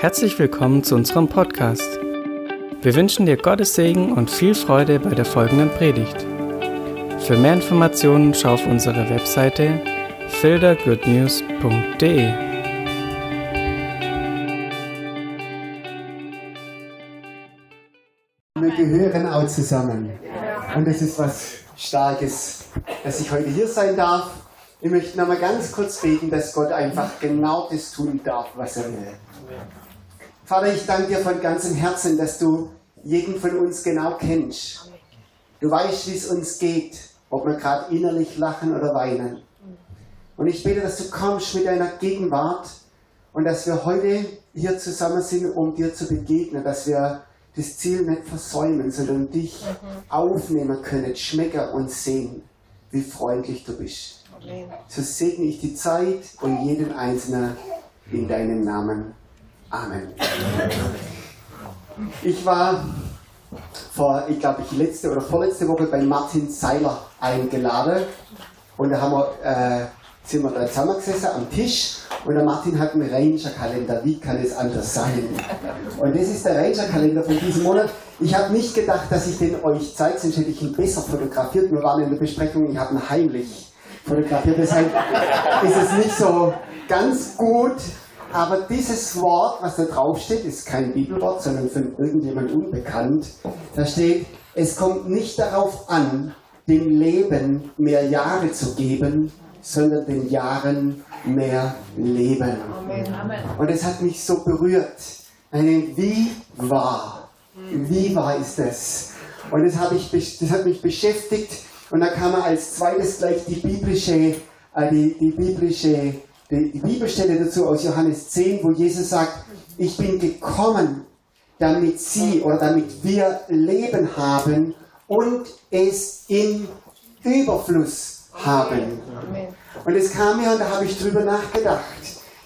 Herzlich willkommen zu unserem Podcast. Wir wünschen dir Gottes Segen und viel Freude bei der folgenden Predigt. Für mehr Informationen schau auf unsere Webseite fildergoodnews.de. Wir gehören auch zusammen. Und das ist was Starkes, dass ich heute hier sein darf. Ich möchte nochmal ganz kurz beten, dass Gott einfach genau das tun darf, was er will. Vater, ich danke dir von ganzem Herzen, dass du jeden von uns genau kennst. Du weißt, wie es uns geht, ob wir gerade innerlich lachen oder weinen. Und ich bete, dass du kommst mit deiner Gegenwart und dass wir heute hier zusammen sind, um dir zu begegnen, dass wir das Ziel nicht versäumen, sondern dich aufnehmen können, schmecken und sehen, wie freundlich du bist. So segne ich die Zeit und jeden Einzelnen in deinem Namen. Amen. Ich war vor, ich glaube, ich letzte oder vorletzte Woche bei Martin Seiler eingeladen und da haben wir, äh, sind wir da zusammengesessen am Tisch und der Martin hat einen Ranger-Kalender. Wie kann es anders sein? Und das ist der Ranger-Kalender von diesem Monat. Ich habe nicht gedacht, dass ich den euch zeige, sonst hätte ich ihn besser fotografiert. Wir waren in der Besprechung, ich habe ihn heimlich fotografiert. Deshalb ist es nicht so ganz gut, aber dieses Wort, was da drauf steht, ist kein Bibelwort, sondern von irgendjemand unbekannt. Da steht, es kommt nicht darauf an, dem Leben mehr Jahre zu geben, sondern den Jahren mehr Leben. Amen. Und es hat mich so berührt. Wie wahr? Wie wahr ist das? Und das, habe ich, das hat mich beschäftigt. Und da kam als zweites gleich die biblische, äh, die, die biblische die, Bibelstelle dazu aus Johannes 10, wo Jesus sagt, ich bin gekommen, damit sie oder damit wir Leben haben und es in Überfluss haben. Und es kam mir und da habe ich drüber nachgedacht.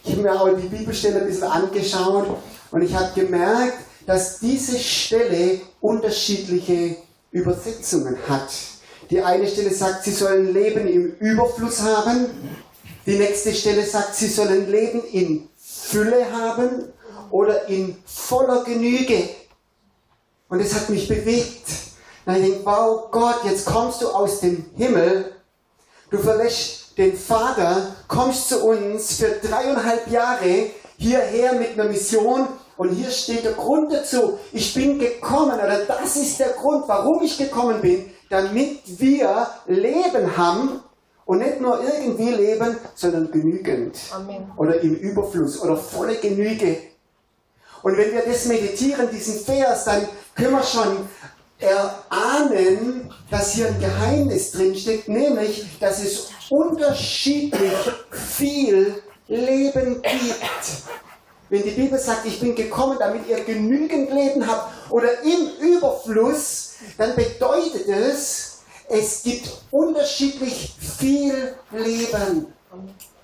Ich habe mir auch die Bibelstelle ein bisschen angeschaut und ich habe gemerkt, dass diese Stelle unterschiedliche Übersetzungen hat. Die eine Stelle sagt, sie sollen Leben im Überfluss haben. Die nächste Stelle sagt, sie sollen Leben in Fülle haben oder in voller Genüge. Und es hat mich bewegt. Und ich denke, wow, Gott, jetzt kommst du aus dem Himmel, du verlässt den Vater, kommst zu uns für dreieinhalb Jahre hierher mit einer Mission und hier steht der Grund dazu. Ich bin gekommen, oder das ist der Grund, warum ich gekommen bin, damit wir Leben haben und nicht nur irgendwie leben, sondern genügend. Amen. Oder im Überfluss oder volle Genüge. Und wenn wir das meditieren, diesen Vers, dann können wir schon erahnen, dass hier ein Geheimnis drinsteckt, nämlich, dass es unterschiedlich viel Leben gibt. Wenn die Bibel sagt, ich bin gekommen, damit ihr genügend Leben habt oder im Überfluss, dann bedeutet es, es gibt unterschiedlich viel Leben.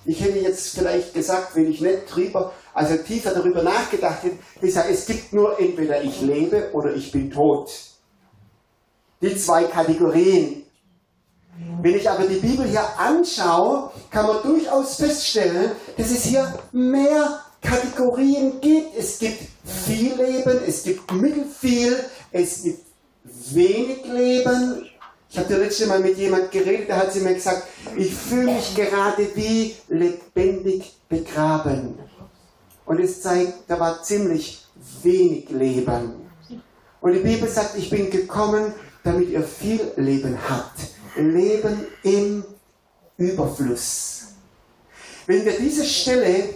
Ich hätte jetzt vielleicht gesagt, wenn ich nicht drüber, also tiefer darüber nachgedacht hätte, gesagt, es gibt nur entweder ich lebe oder ich bin tot. Die zwei Kategorien. Wenn ich aber die Bibel hier anschaue, kann man durchaus feststellen, dass es hier mehr Kategorien gibt. Es gibt viel Leben, es gibt mittelfiel, es gibt wenig Leben, ich habe das letzte Mal mit jemand geredet, da hat sie mir gesagt, ich fühle mich gerade wie lebendig begraben. Und es zeigt, da war ziemlich wenig Leben. Und die Bibel sagt, ich bin gekommen, damit ihr viel Leben habt. Leben im Überfluss. Wenn wir diese Stelle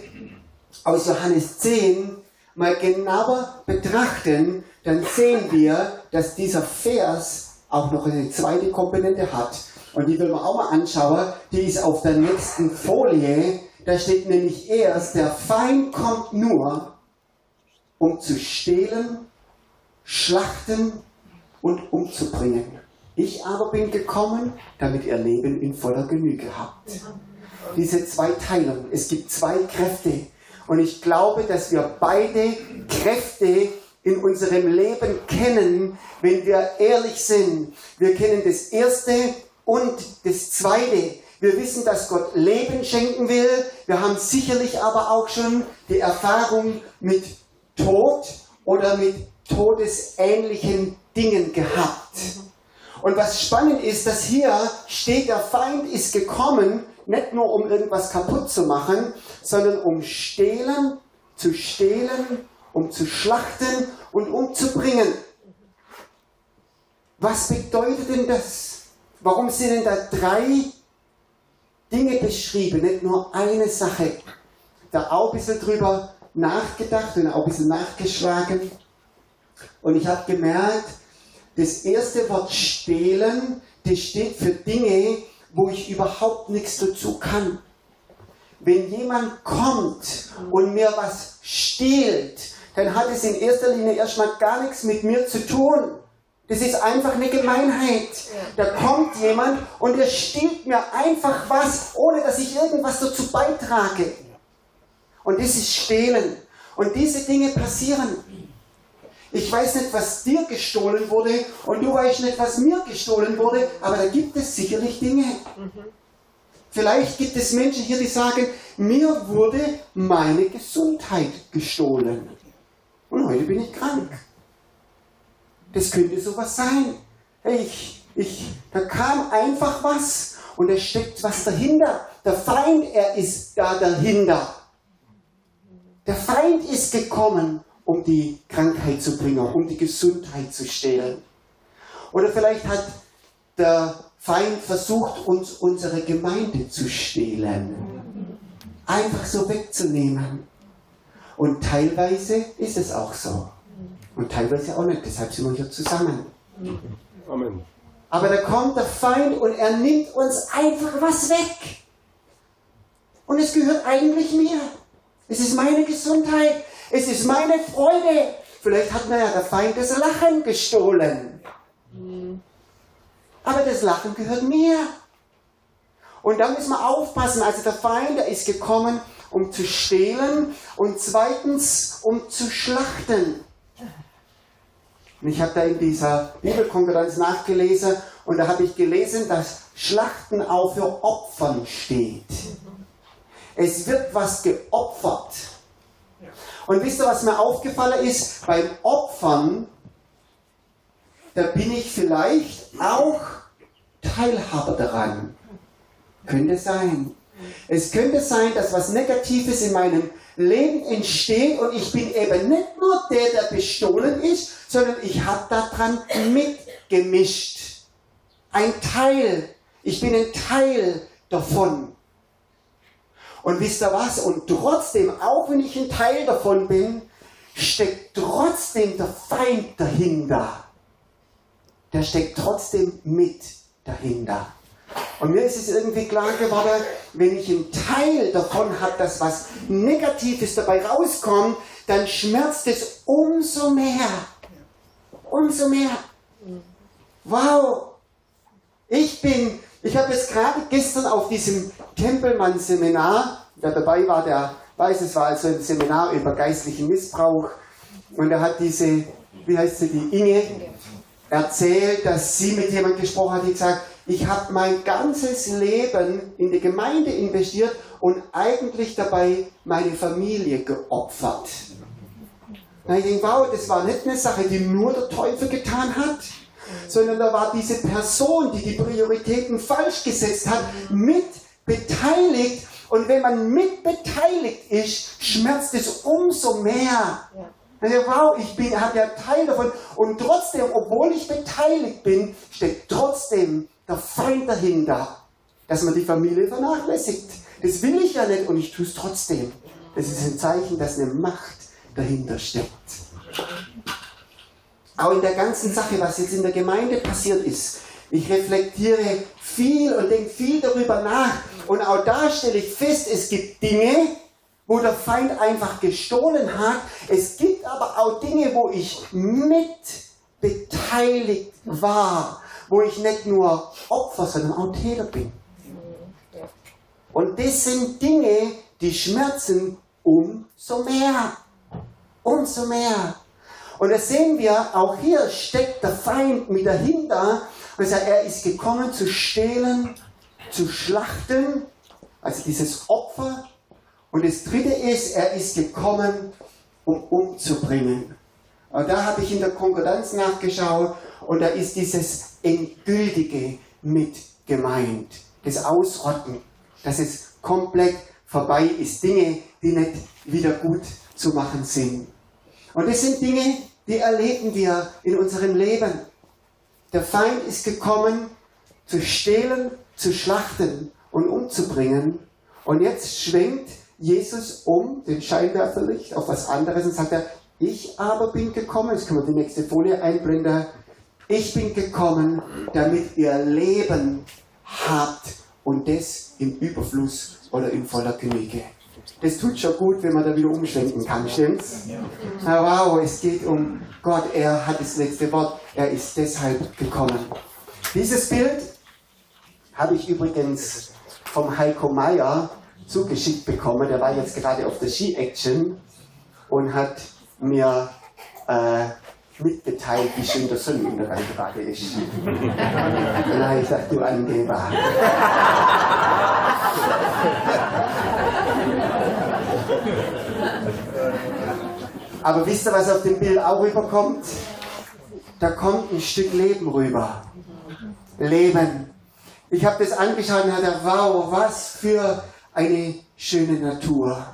aus Johannes 10 mal genauer betrachten, dann sehen wir, dass dieser Vers auch noch eine zweite Komponente hat. Und die will man auch mal anschauen. Die ist auf der nächsten Folie. Da steht nämlich erst, der Feind kommt nur, um zu stehlen, schlachten und umzubringen. Ich aber bin gekommen, damit ihr Leben in voller Genüge habt. Diese zwei Teilungen. Es gibt zwei Kräfte. Und ich glaube, dass wir beide Kräfte in unserem Leben kennen, wenn wir ehrlich sind. Wir kennen das Erste und das Zweite. Wir wissen, dass Gott Leben schenken will. Wir haben sicherlich aber auch schon die Erfahrung mit Tod oder mit todesähnlichen Dingen gehabt. Und was spannend ist, dass hier steht, der Feind ist gekommen, nicht nur um irgendwas kaputt zu machen, sondern um stehlen, zu stehlen, um zu schlachten und umzubringen. Was bedeutet denn das? Warum sind denn da drei Dinge beschrieben, nicht nur eine Sache? Da auch ein bisschen drüber nachgedacht und auch ein bisschen nachgeschlagen. Und ich habe gemerkt, das erste Wort stehlen, das steht für Dinge, wo ich überhaupt nichts dazu kann. Wenn jemand kommt und mir was stiehlt, dann hat es in erster Linie erstmal gar nichts mit mir zu tun. Das ist einfach eine Gemeinheit. Da kommt jemand und er stiehlt mir einfach was, ohne dass ich irgendwas dazu beitrage. Und das ist Stehlen. Und diese Dinge passieren. Ich weiß nicht, was dir gestohlen wurde und du weißt nicht, was mir gestohlen wurde, aber da gibt es sicherlich Dinge. Vielleicht gibt es Menschen hier, die sagen, mir wurde meine Gesundheit gestohlen. Und heute bin ich krank. Das könnte sowas sein. Ich, ich, da kam einfach was und es steckt was dahinter. Der Feind, er ist da dahinter. Der Feind ist gekommen um die Krankheit zu bringen, um die Gesundheit zu stehlen. Oder vielleicht hat der Feind versucht, uns unsere Gemeinde zu stehlen. Einfach so wegzunehmen. Und teilweise ist es auch so. Und teilweise auch nicht. Deshalb sind wir hier zusammen. Amen. Aber da kommt der Feind und er nimmt uns einfach was weg. Und es gehört eigentlich mir. Es ist meine Gesundheit. Es ist meine Freude. Vielleicht hat mir ja der Feind das Lachen gestohlen. Aber das Lachen gehört mir. Und da müssen wir aufpassen. Also der Feind, der ist gekommen, um zu stehlen und zweitens, um zu schlachten. Und ich habe da in dieser Bibelkonferenz nachgelesen und da habe ich gelesen, dass Schlachten auch für Opfern steht. Es wird was geopfert. Und wisst ihr, was mir aufgefallen ist? Beim Opfern, da bin ich vielleicht auch Teilhaber daran. Könnte sein. Es könnte sein, dass was Negatives in meinem Leben entsteht und ich bin eben nicht nur der, der bestohlen ist, sondern ich habe daran mitgemischt. Ein Teil. Ich bin ein Teil davon. Und wisst ihr was? Und trotzdem, auch wenn ich ein Teil davon bin, steckt trotzdem der Feind dahinter. Der steckt trotzdem mit dahinter. Und mir ist es irgendwie klar geworden, wenn ich einen Teil davon habe, dass was Negatives dabei rauskommt, dann schmerzt es umso mehr. Umso mehr. Wow. Ich bin ich habe jetzt gerade gestern auf diesem Tempelmann-Seminar, der dabei war, der weiß, es war also ein Seminar über geistlichen Missbrauch. Und er hat diese, wie heißt sie, die Inge, erzählt, dass sie mit jemandem gesprochen hat, die gesagt, ich habe mein ganzes Leben in die Gemeinde investiert und eigentlich dabei meine Familie geopfert. Da ich denke, wow, das war nicht eine Sache, die nur der Teufel getan hat, sondern da war diese Person, die die Prioritäten falsch gesetzt hat, mit beteiligt. Und wenn man mit beteiligt ist, schmerzt es umso mehr. Also, wow, ich bin, habe ja Teil davon. Und trotzdem, obwohl ich beteiligt bin, steckt trotzdem der Feind dahinter, dass man die Familie vernachlässigt. Das will ich ja nicht und ich tue es trotzdem. Das ist ein Zeichen, dass eine Macht dahinter steckt auch in der ganzen Sache, was jetzt in der Gemeinde passiert ist. Ich reflektiere viel und denke viel darüber nach. Und auch da stelle ich fest, es gibt Dinge, wo der Feind einfach gestohlen hat. Es gibt aber auch Dinge, wo ich mit beteiligt war, wo ich nicht nur Opfer, sondern auch Täter bin. Und das sind Dinge, die schmerzen umso mehr. Umso mehr. Und das sehen wir, auch hier steckt der Feind mit dahinter. Und sagt, er ist gekommen zu stehlen, zu schlachten, also dieses Opfer. Und das dritte ist, er ist gekommen, um umzubringen. Und da habe ich in der Konkordanz nachgeschaut und da ist dieses Endgültige mit gemeint. Das Ausrotten, dass es komplett vorbei ist. Dinge, die nicht wieder gut zu machen sind. Und das sind Dinge, die erleben wir in unserem Leben. Der Feind ist gekommen, zu stehlen, zu schlachten und umzubringen. Und jetzt schwenkt Jesus um, den Scheinwerferlicht, auf was anderes und sagt er, ich aber bin gekommen, jetzt können wir die nächste Folie einblenden, ich bin gekommen, damit ihr Leben habt und das im Überfluss oder in voller Genüge. Das tut schon gut, wenn man da wieder umschwenken kann, stimmt's? Ja, wow, es geht um Gott, er hat das letzte Wort, er ist deshalb gekommen. Dieses Bild habe ich übrigens vom Heiko Meier zugeschickt bekommen. Der war jetzt gerade auf der Ski-Action und hat mir äh, mitgeteilt, wie schön der Sonnenuntergang gerade ist. Ich sag, du Angeber. Aber wisst ihr, was auf dem Bild auch rüberkommt? Da kommt ein Stück Leben rüber. Leben. Ich habe das angeschaut und dachte, wow, was für eine schöne Natur.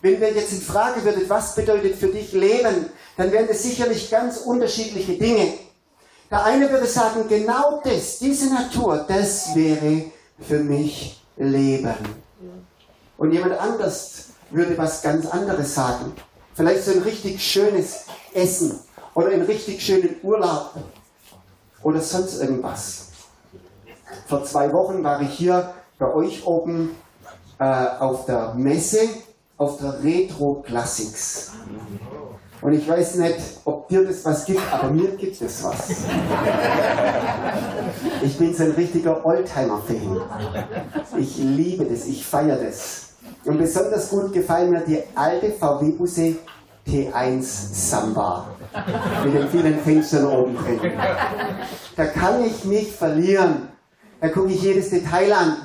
Wenn wir jetzt in Frage würdet, was bedeutet für dich Leben, dann wären das sicherlich ganz unterschiedliche Dinge. Der eine würde sagen, genau das, diese Natur, das wäre für mich Leben. Und jemand anders würde was ganz anderes sagen. Vielleicht so ein richtig schönes Essen oder einen richtig schönen Urlaub oder sonst irgendwas. Vor zwei Wochen war ich hier bei euch oben äh, auf der Messe auf der Retro Classics. Und ich weiß nicht, ob dir das was gibt, aber mir gibt es was. Ich bin so ein richtiger Oldtimer-Fan. Ich liebe das, ich feiere das. Und besonders gut gefallen mir die alte VW-Busse T1 Samba mit den vielen Fenstern oben drin. Da kann ich mich verlieren. Da gucke ich jedes Detail an.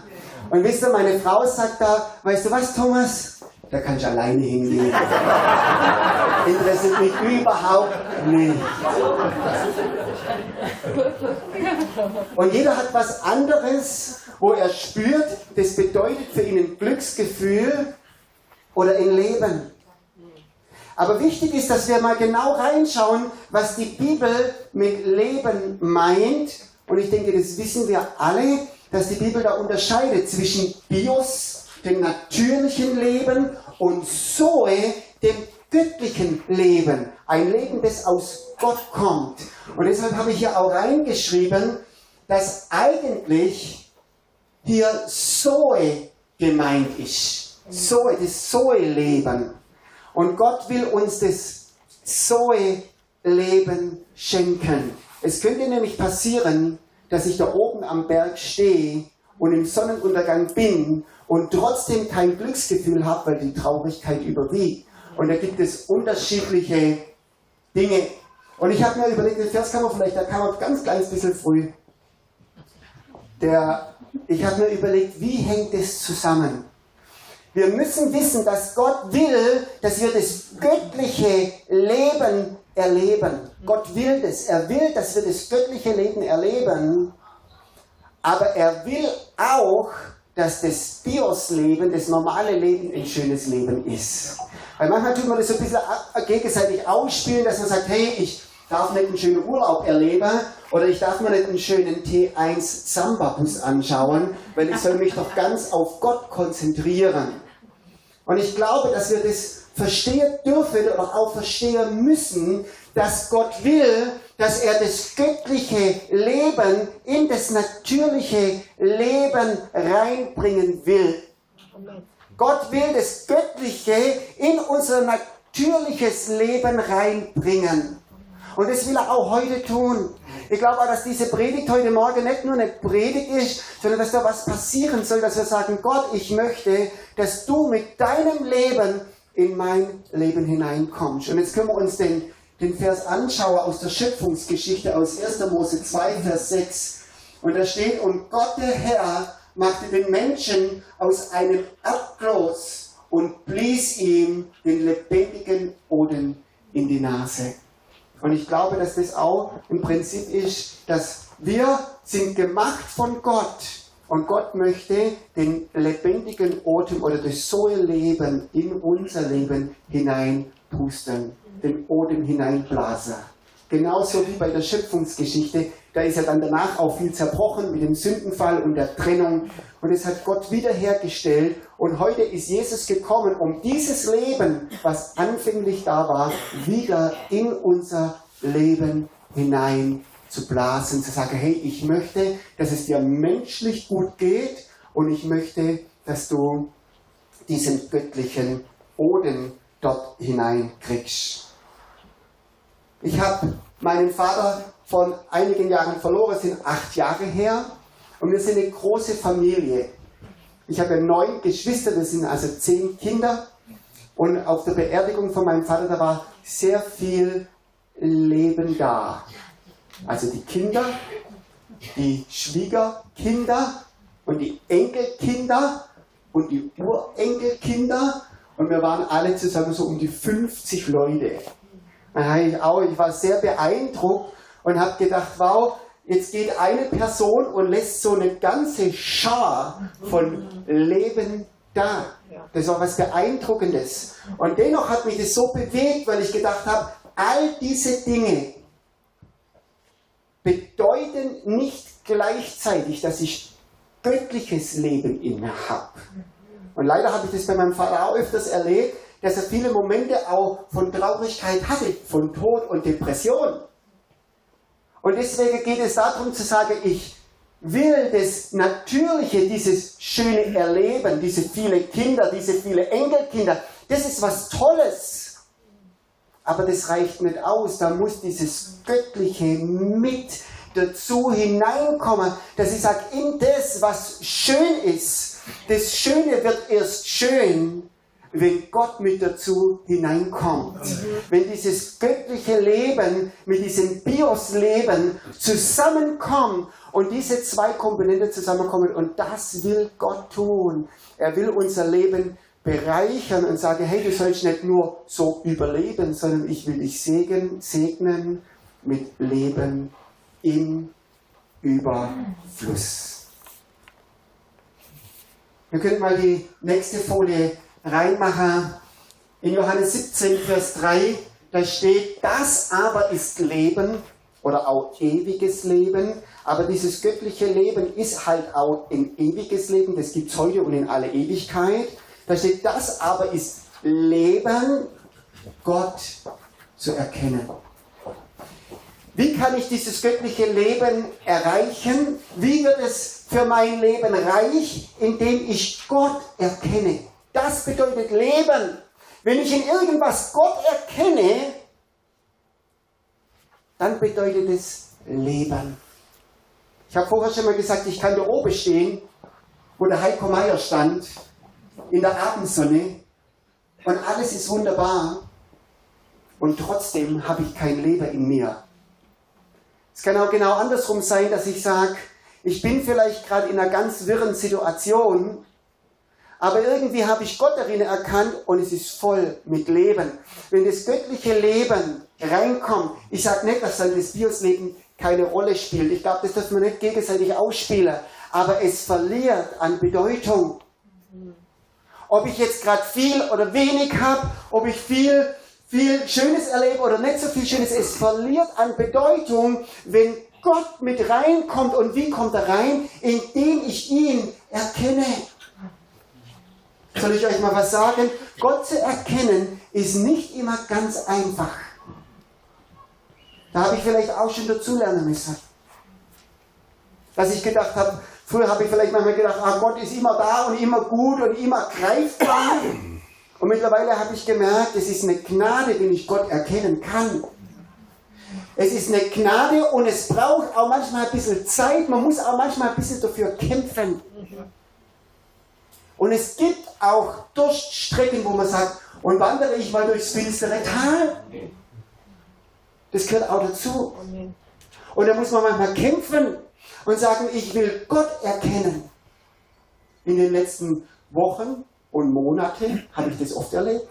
Und wisst ihr, meine Frau sagt da, weißt du was, Thomas? Da kann ich alleine hingehen. Interessiert mich überhaupt nicht. Und jeder hat was anderes, wo er spürt, das bedeutet für ihn ein Glücksgefühl oder ein Leben. Aber wichtig ist, dass wir mal genau reinschauen, was die Bibel mit Leben meint. Und ich denke, das wissen wir alle, dass die Bibel da unterscheidet zwischen Bios dem natürlichen Leben und Zoe, dem göttlichen Leben. Ein Leben, das aus Gott kommt. Und deshalb habe ich hier auch reingeschrieben, dass eigentlich hier Zoe gemeint ist. Zoe, das Zoe-Leben. Und Gott will uns das Zoe-Leben schenken. Es könnte nämlich passieren, dass ich da oben am Berg stehe und im Sonnenuntergang bin und trotzdem kein Glücksgefühl habe, weil die Traurigkeit überwiegt. Und da gibt es unterschiedliche Dinge. Und ich habe mir überlegt, den Vers kann man vielleicht, da kann man ganz kleines bisschen früh. Der, ich habe mir überlegt, wie hängt das zusammen? Wir müssen wissen, dass Gott will, dass wir das göttliche Leben erleben. Gott will das. Er will, dass wir das göttliche Leben erleben. Aber er will auch, dass das Bios-Leben, das normale Leben, ein schönes Leben ist. Weil manchmal tut man das so ein bisschen gegenseitig ausspielen, dass man sagt, hey, ich darf nicht einen schönen Urlaub erleben oder ich darf mir nicht einen schönen T1 Samba-Bus anschauen, weil ich soll mich doch ganz auf Gott konzentrieren. Und ich glaube, dass wir das verstehen dürfen oder auch verstehen müssen, dass Gott will, dass er das göttliche Leben in das natürliche Leben reinbringen will. Gott will das Göttliche in unser natürliches Leben reinbringen. Und das will er auch heute tun. Ich glaube auch, dass diese Predigt heute Morgen nicht nur eine Predigt ist, sondern dass da was passieren soll, dass wir sagen, Gott, ich möchte, dass du mit deinem Leben in mein Leben hineinkommst. Und jetzt können wir uns den den Vers anschaue aus der Schöpfungsgeschichte aus 1. Mose 2, Vers 6. Und da steht, und Gott der Herr machte den Menschen aus einem Erdkloß und blies ihm den lebendigen Odem in die Nase. Und ich glaube, dass das auch im Prinzip ist, dass wir sind gemacht von Gott und Gott möchte den lebendigen Odem oder das Soe-Leben in unser Leben hineinpusten, den Odem hineinblasen. Genauso wie bei der Schöpfungsgeschichte, da ist er dann danach auch viel zerbrochen mit dem Sündenfall und der Trennung. Und es hat Gott wiederhergestellt. Und heute ist Jesus gekommen, um dieses Leben, was anfänglich da war, wieder in unser Leben hinein zu blasen, zu sagen, hey, ich möchte, dass es dir menschlich gut geht und ich möchte, dass du diesen göttlichen Boden dort hineinkriegst. Ich habe meinen Vater von einigen Jahren verloren, es sind acht Jahre her. Und wir sind eine große Familie. Ich habe neun Geschwister, das sind also zehn Kinder. Und auf der Beerdigung von meinem Vater, da war sehr viel Leben da. Also die Kinder, die Schwiegerkinder und die Enkelkinder und die Urenkelkinder. Und wir waren alle zusammen so um die 50 Leute. Ich, auch, ich war sehr beeindruckt und habe gedacht, wow, jetzt geht eine Person und lässt so eine ganze Schar von Leben da. Das war was Beeindruckendes. Und dennoch hat mich das so bewegt, weil ich gedacht habe, all diese Dinge bedeuten nicht gleichzeitig, dass ich göttliches Leben in mir habe. Und leider habe ich das bei meinem Vater auch öfters erlebt, dass er viele Momente auch von Traurigkeit hatte, von Tod und Depression. Und deswegen geht es darum zu sagen, ich will das Natürliche, dieses schöne Erleben, diese viele Kinder, diese viele Enkelkinder, das ist was Tolles. Aber das reicht nicht aus. Da muss dieses Göttliche mit dazu hineinkommen, dass ich sage, in das, was schön ist, das Schöne wird erst schön, wenn Gott mit dazu hineinkommt. Wenn dieses göttliche Leben mit diesem Bios-Leben zusammenkommt und diese zwei Komponenten zusammenkommen und das will Gott tun. Er will unser Leben bereichern und sagen, hey, du sollst nicht nur so überleben, sondern ich will dich segnen, segnen mit Leben im Überfluss. Wir können mal die nächste Folie reinmachen. In Johannes 17, Vers 3, da steht, das aber ist Leben oder auch ewiges Leben. Aber dieses göttliche Leben ist halt auch ein ewiges Leben, das gibt es heute und in alle Ewigkeit. Da steht, das aber ist Leben, Gott zu erkennen. Wie kann ich dieses göttliche Leben erreichen? Wie wird es für mein Leben reich? Indem ich Gott erkenne. Das bedeutet Leben. Wenn ich in irgendwas Gott erkenne, dann bedeutet es Leben. Ich habe vorher schon mal gesagt, ich kann da oben stehen, wo der Heiko Meier stand in der Abendsonne und alles ist wunderbar und trotzdem habe ich kein Leben in mir. Es kann auch genau andersrum sein, dass ich sage, ich bin vielleicht gerade in einer ganz wirren Situation, aber irgendwie habe ich Gott darin erkannt und es ist voll mit Leben. Wenn das göttliche Leben reinkommt, ich sage nicht, dass dann das Biosleben keine Rolle spielt. Ich glaube, das dürfen wir nicht gegenseitig ausspielen. Aber es verliert an Bedeutung. Ob ich jetzt gerade viel oder wenig habe, ob ich viel, viel Schönes erlebe oder nicht so viel Schönes, es verliert an Bedeutung, wenn Gott mit reinkommt. Und wie kommt er rein? Indem ich ihn erkenne. Soll ich euch mal was sagen? Gott zu erkennen ist nicht immer ganz einfach. Da habe ich vielleicht auch schon dazulernen müssen. Dass ich gedacht habe, Früher habe ich vielleicht manchmal gedacht, ah, Gott ist immer da und immer gut und immer greifbar. Und mittlerweile habe ich gemerkt, es ist eine Gnade, wenn ich Gott erkennen kann. Es ist eine Gnade und es braucht auch manchmal ein bisschen Zeit. Man muss auch manchmal ein bisschen dafür kämpfen. Und es gibt auch Durststrecken, wo man sagt, und wandere ich mal durchs finstere Tal. Das gehört auch dazu. Und da muss man manchmal kämpfen und sagen, ich will Gott erkennen. In den letzten Wochen und Monate habe ich das oft erlebt.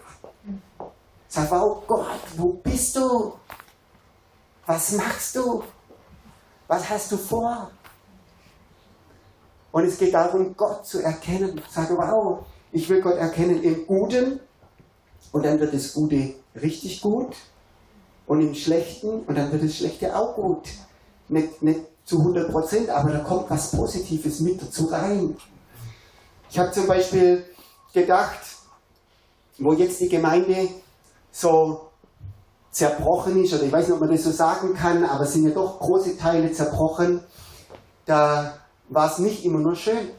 Sag, wow, Gott, wo bist du? Was machst du? Was hast du vor? Und es geht darum, Gott zu erkennen. Sag, wow, ich will Gott erkennen im Guten und dann wird das Gute richtig gut und im Schlechten und dann wird das Schlechte auch gut. Nicht, nicht zu 100 Prozent, aber da kommt was Positives mit dazu rein. Ich habe zum Beispiel gedacht, wo jetzt die Gemeinde so zerbrochen ist, oder ich weiß nicht, ob man das so sagen kann, aber es sind ja doch große Teile zerbrochen, da war es nicht immer nur schön.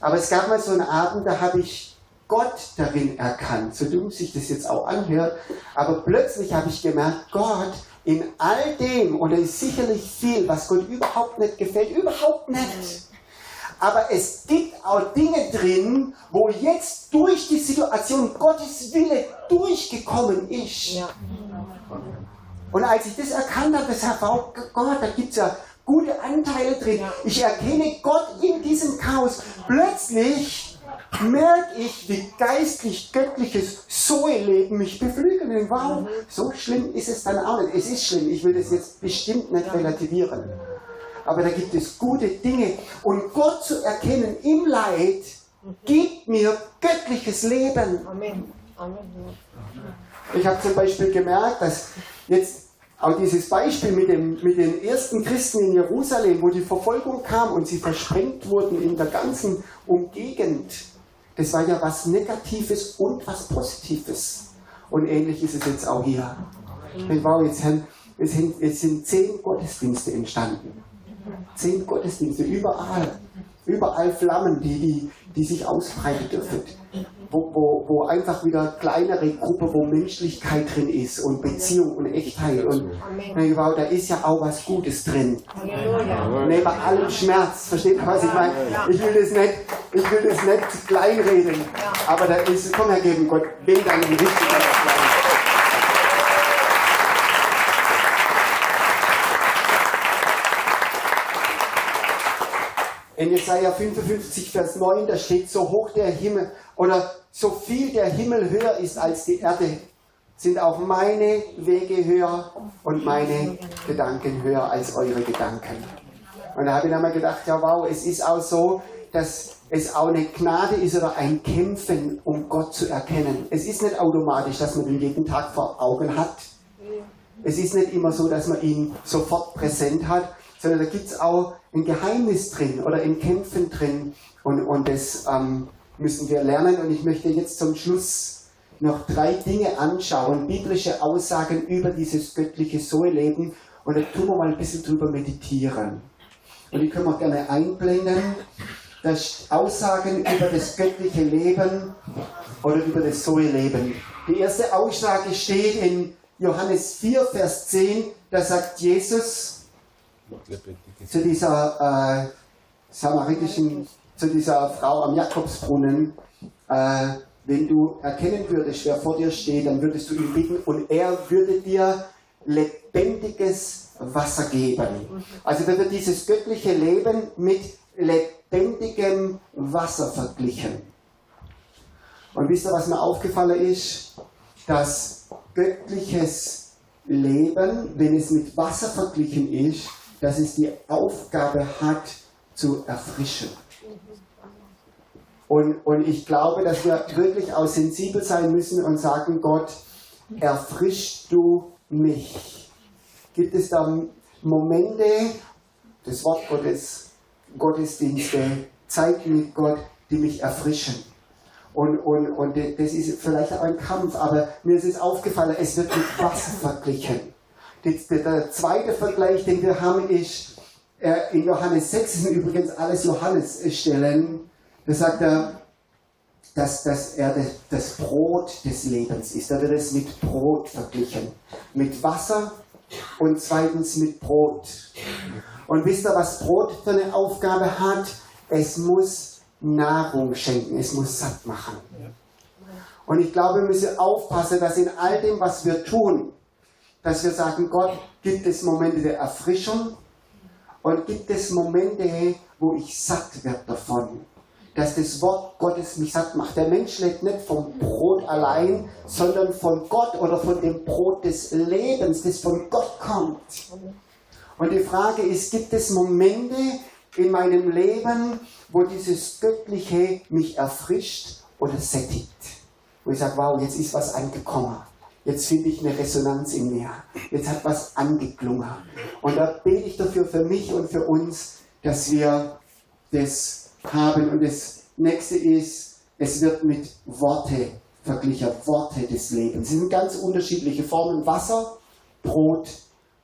Aber es gab mal so einen Abend, da habe ich Gott darin erkannt, so dumm sich das jetzt auch anhört, aber plötzlich habe ich gemerkt, Gott in all dem, und da ist sicherlich viel, was Gott überhaupt nicht gefällt, überhaupt nicht. Aber es gibt auch Dinge drin, wo jetzt durch die Situation Gottes Wille durchgekommen ist. Ja. Und als ich das erkannt habe, das war Gott, da gibt es ja gute Anteile drin. Ich erkenne Gott in diesem Chaos. Plötzlich merke ich, wie geistlich göttliches Zoe-Leben mich beflügelt. Wow, so schlimm ist es dann auch nicht. Es ist schlimm, ich will das jetzt bestimmt nicht relativieren. Aber da gibt es gute Dinge. Und Gott zu erkennen im Leid gibt mir göttliches Leben. Amen. Ich habe zum Beispiel gemerkt, dass jetzt auch dieses Beispiel mit, dem, mit den ersten Christen in Jerusalem, wo die Verfolgung kam und sie versprengt wurden in der ganzen Umgegend, das war ja was Negatives und was Positives. Und ähnlich ist es jetzt auch hier. Wow, jetzt, jetzt, sind, jetzt sind zehn Gottesdienste entstanden. Zehn Gottesdienste, überall. Überall Flammen, die, die, die sich ausbreiten dürfen. Wo, wo, wo einfach wieder kleinere Gruppe, wo Menschlichkeit drin ist und Beziehung und Echtheit. Und wow, da ist ja auch was Gutes drin. Neben allem Schmerz, versteht ihr, was ich meine? Ich will das nicht, ich will das nicht kleinreden, aber da ist, komm Herr Geben, Gott, will dann richtig In Jesaja 55, Vers 9, da steht, so hoch der Himmel, oder so viel der Himmel höher ist als die Erde, sind auch meine Wege höher und meine Gedanken höher als eure Gedanken. Und da habe ich dann mal gedacht, ja wow, es ist auch so, dass es auch eine Gnade ist oder ein Kämpfen, um Gott zu erkennen. Es ist nicht automatisch, dass man ihn jeden Tag vor Augen hat. Es ist nicht immer so, dass man ihn sofort präsent hat, sondern da gibt es auch ein Geheimnis drin oder ein Kämpfen drin. Und, und das ähm, müssen wir lernen. Und ich möchte jetzt zum Schluss noch drei Dinge anschauen, biblische Aussagen über dieses göttliche Soe-Leben. Und da tun wir mal ein bisschen drüber meditieren. Und die können wir gerne einblenden. Das Aussagen über das göttliche Leben oder über das Zoe-Leben. Die erste Aussage steht in Johannes 4, Vers 10. Da sagt Jesus zu dieser äh, samaritischen zu dieser Frau am Jakobsbrunnen, äh, wenn du erkennen würdest, wer vor dir steht, dann würdest du ihn bitten und er würde dir lebendiges Wasser geben. Also wird dieses göttliche Leben mit lebendigem Wasser verglichen. Und wisst ihr, was mir aufgefallen ist? Dass göttliches Leben, wenn es mit Wasser verglichen ist, dass es die Aufgabe hat, zu erfrischen. Und, und ich glaube, dass wir wirklich auch sensibel sein müssen und sagen, Gott, erfrischst du mich? Gibt es da Momente, das Wort Gottes, Gottesdienste, Zeit mit Gott, die mich erfrischen? Und, und, und das ist vielleicht auch ein Kampf, aber mir ist es aufgefallen, es wird mit Wasser verglichen. Der zweite Vergleich, den wir haben, ist äh, in Johannes 6, sind übrigens alles Johannes-Stellen, da sagt er, dass, dass er das Brot des Lebens ist. Da wird es mit Brot verglichen. Mit Wasser und zweitens mit Brot. Und wisst ihr, was Brot für eine Aufgabe hat? Es muss Nahrung schenken, es muss satt machen. Und ich glaube, wir müssen aufpassen, dass in all dem, was wir tun, dass wir sagen, Gott, gibt es Momente der Erfrischung und gibt es Momente, wo ich satt werde davon dass das Wort Gottes mich satt macht. Der Mensch lebt nicht vom Brot allein, sondern von Gott oder von dem Brot des Lebens, das von Gott kommt. Und die Frage ist, gibt es Momente in meinem Leben, wo dieses Göttliche mich erfrischt oder sättigt? Wo ich sage, wow, jetzt ist was angekommen. Jetzt finde ich eine Resonanz in mir. Jetzt hat was angeklungen. Und da bete ich dafür für mich und für uns, dass wir das haben. Und das nächste ist, es wird mit Worte verglichen, Worte des Lebens. Es sind ganz unterschiedliche Formen. Wasser, Brot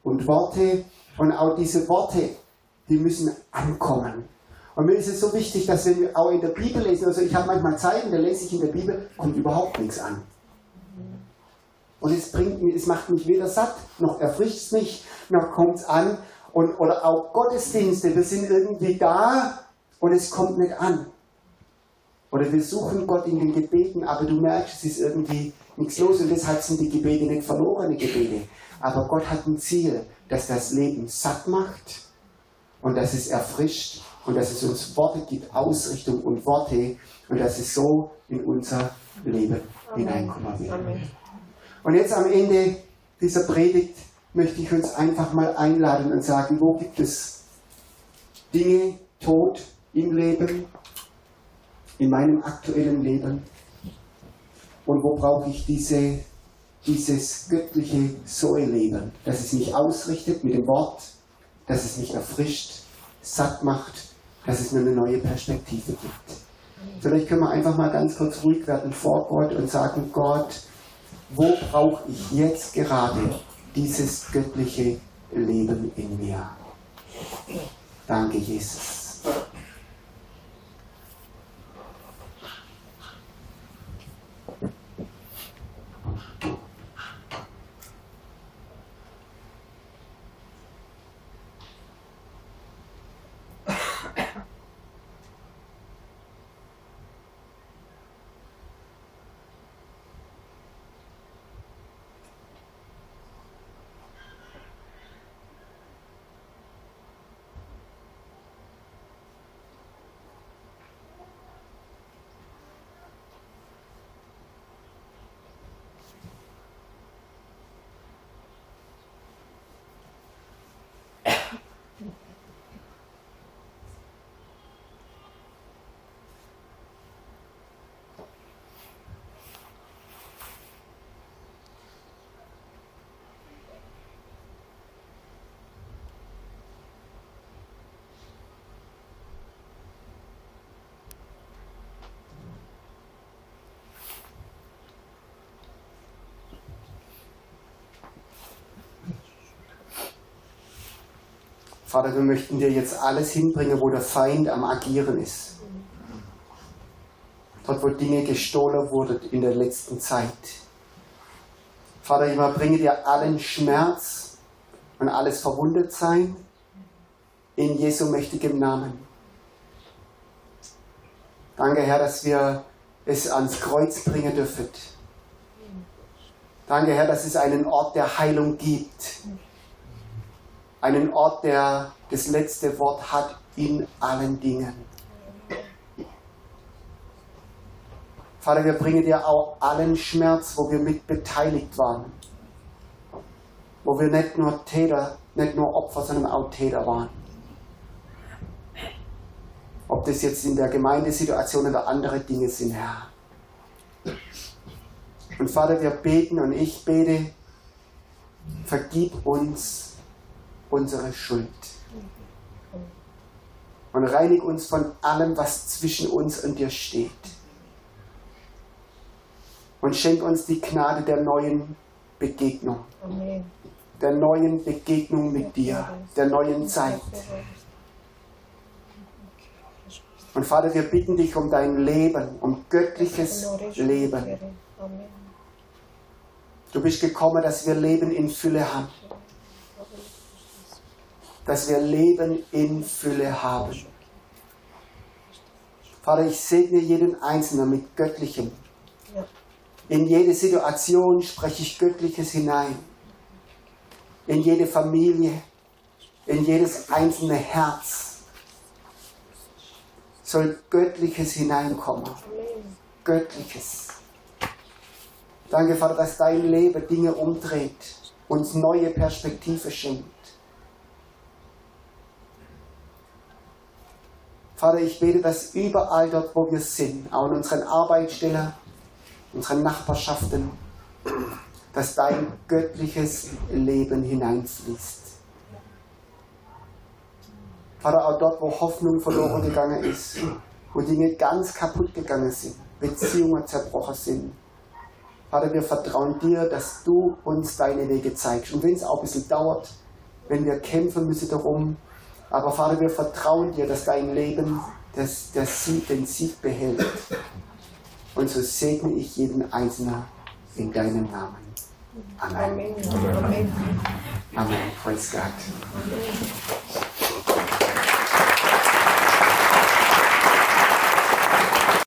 und Worte. Und auch diese Worte, die müssen ankommen. Und mir ist es so wichtig, dass wir auch in der Bibel lesen, also ich habe manchmal Zeiten, da lese ich in der Bibel, kommt überhaupt nichts an. Und es, bringt, es macht mich weder satt, noch erfrischt es mich, noch kommt es an. Und, oder auch Gottesdienste, wir sind irgendwie da und es kommt nicht an. Oder wir suchen Gott in den Gebeten, aber du merkst, es ist irgendwie nichts los und deshalb sind die Gebete nicht verlorene Gebete. Aber Gott hat ein Ziel, dass das Leben satt macht und dass es erfrischt und dass es uns Worte gibt, Ausrichtung und Worte und dass es so in unser Leben hineinkommen wird. Und jetzt am Ende dieser Predigt möchte ich uns einfach mal einladen und sagen, wo gibt es Dinge, Tod im Leben, in meinem aktuellen Leben und wo brauche ich diese, dieses göttliche Zoe-Leben, dass es mich ausrichtet mit dem Wort, dass es mich erfrischt, satt macht, dass es mir eine neue Perspektive gibt. Vielleicht können wir einfach mal ganz kurz ruhig werden vor Gott und sagen, Gott, wo brauche ich jetzt gerade dieses göttliche Leben in mir? Danke, Jesus. Vater, wir möchten dir jetzt alles hinbringen, wo der Feind am Agieren ist. Dort, wo Dinge gestohlen wurden in der letzten Zeit. Vater, ich bringe dir allen Schmerz und alles Verwundetsein in Jesu mächtigem Namen. Danke, Herr, dass wir es ans Kreuz bringen dürfen. Danke, Herr, dass es einen Ort der Heilung gibt einen Ort, der das letzte Wort hat in allen Dingen. Vater, wir bringen dir auch allen Schmerz, wo wir mit beteiligt waren. Wo wir nicht nur Täter, nicht nur Opfer, sondern auch Täter waren. Ob das jetzt in der Gemeindesituation oder andere Dinge sind, Herr. Und Vater, wir beten und ich bete, vergib uns unsere Schuld. Und reinig uns von allem, was zwischen uns und dir steht. Und schenk uns die Gnade der neuen Begegnung. Der neuen Begegnung mit dir, der neuen Zeit. Und Vater, wir bitten dich um dein Leben, um göttliches Leben. Du bist gekommen, dass wir Leben in Fülle haben dass wir Leben in Fülle haben. Vater, ich segne jeden Einzelnen mit Göttlichem. In jede Situation spreche ich Göttliches hinein. In jede Familie, in jedes einzelne Herz. soll Göttliches hineinkommen. Göttliches. Danke, Vater, dass dein Leben Dinge umdreht, uns neue Perspektive schenkt. Vater, ich bete, dass überall dort, wo wir sind, auch in unseren Arbeitsstellen, unseren Nachbarschaften, dass dein göttliches Leben hineinfließt. Vater, auch dort, wo Hoffnung verloren gegangen ist, wo Dinge ganz kaputt gegangen sind, Beziehungen zerbrochen sind. Vater, wir vertrauen dir, dass du uns deine Wege zeigst. Und wenn es auch ein bisschen dauert, wenn wir kämpfen müssen darum, aber Vater, wir vertrauen dir, dass dein Leben das, das Sieg, den Sieg behält. Und so segne ich jeden Einzelnen in deinem Namen. Amen. Amen. Amen. Praise God.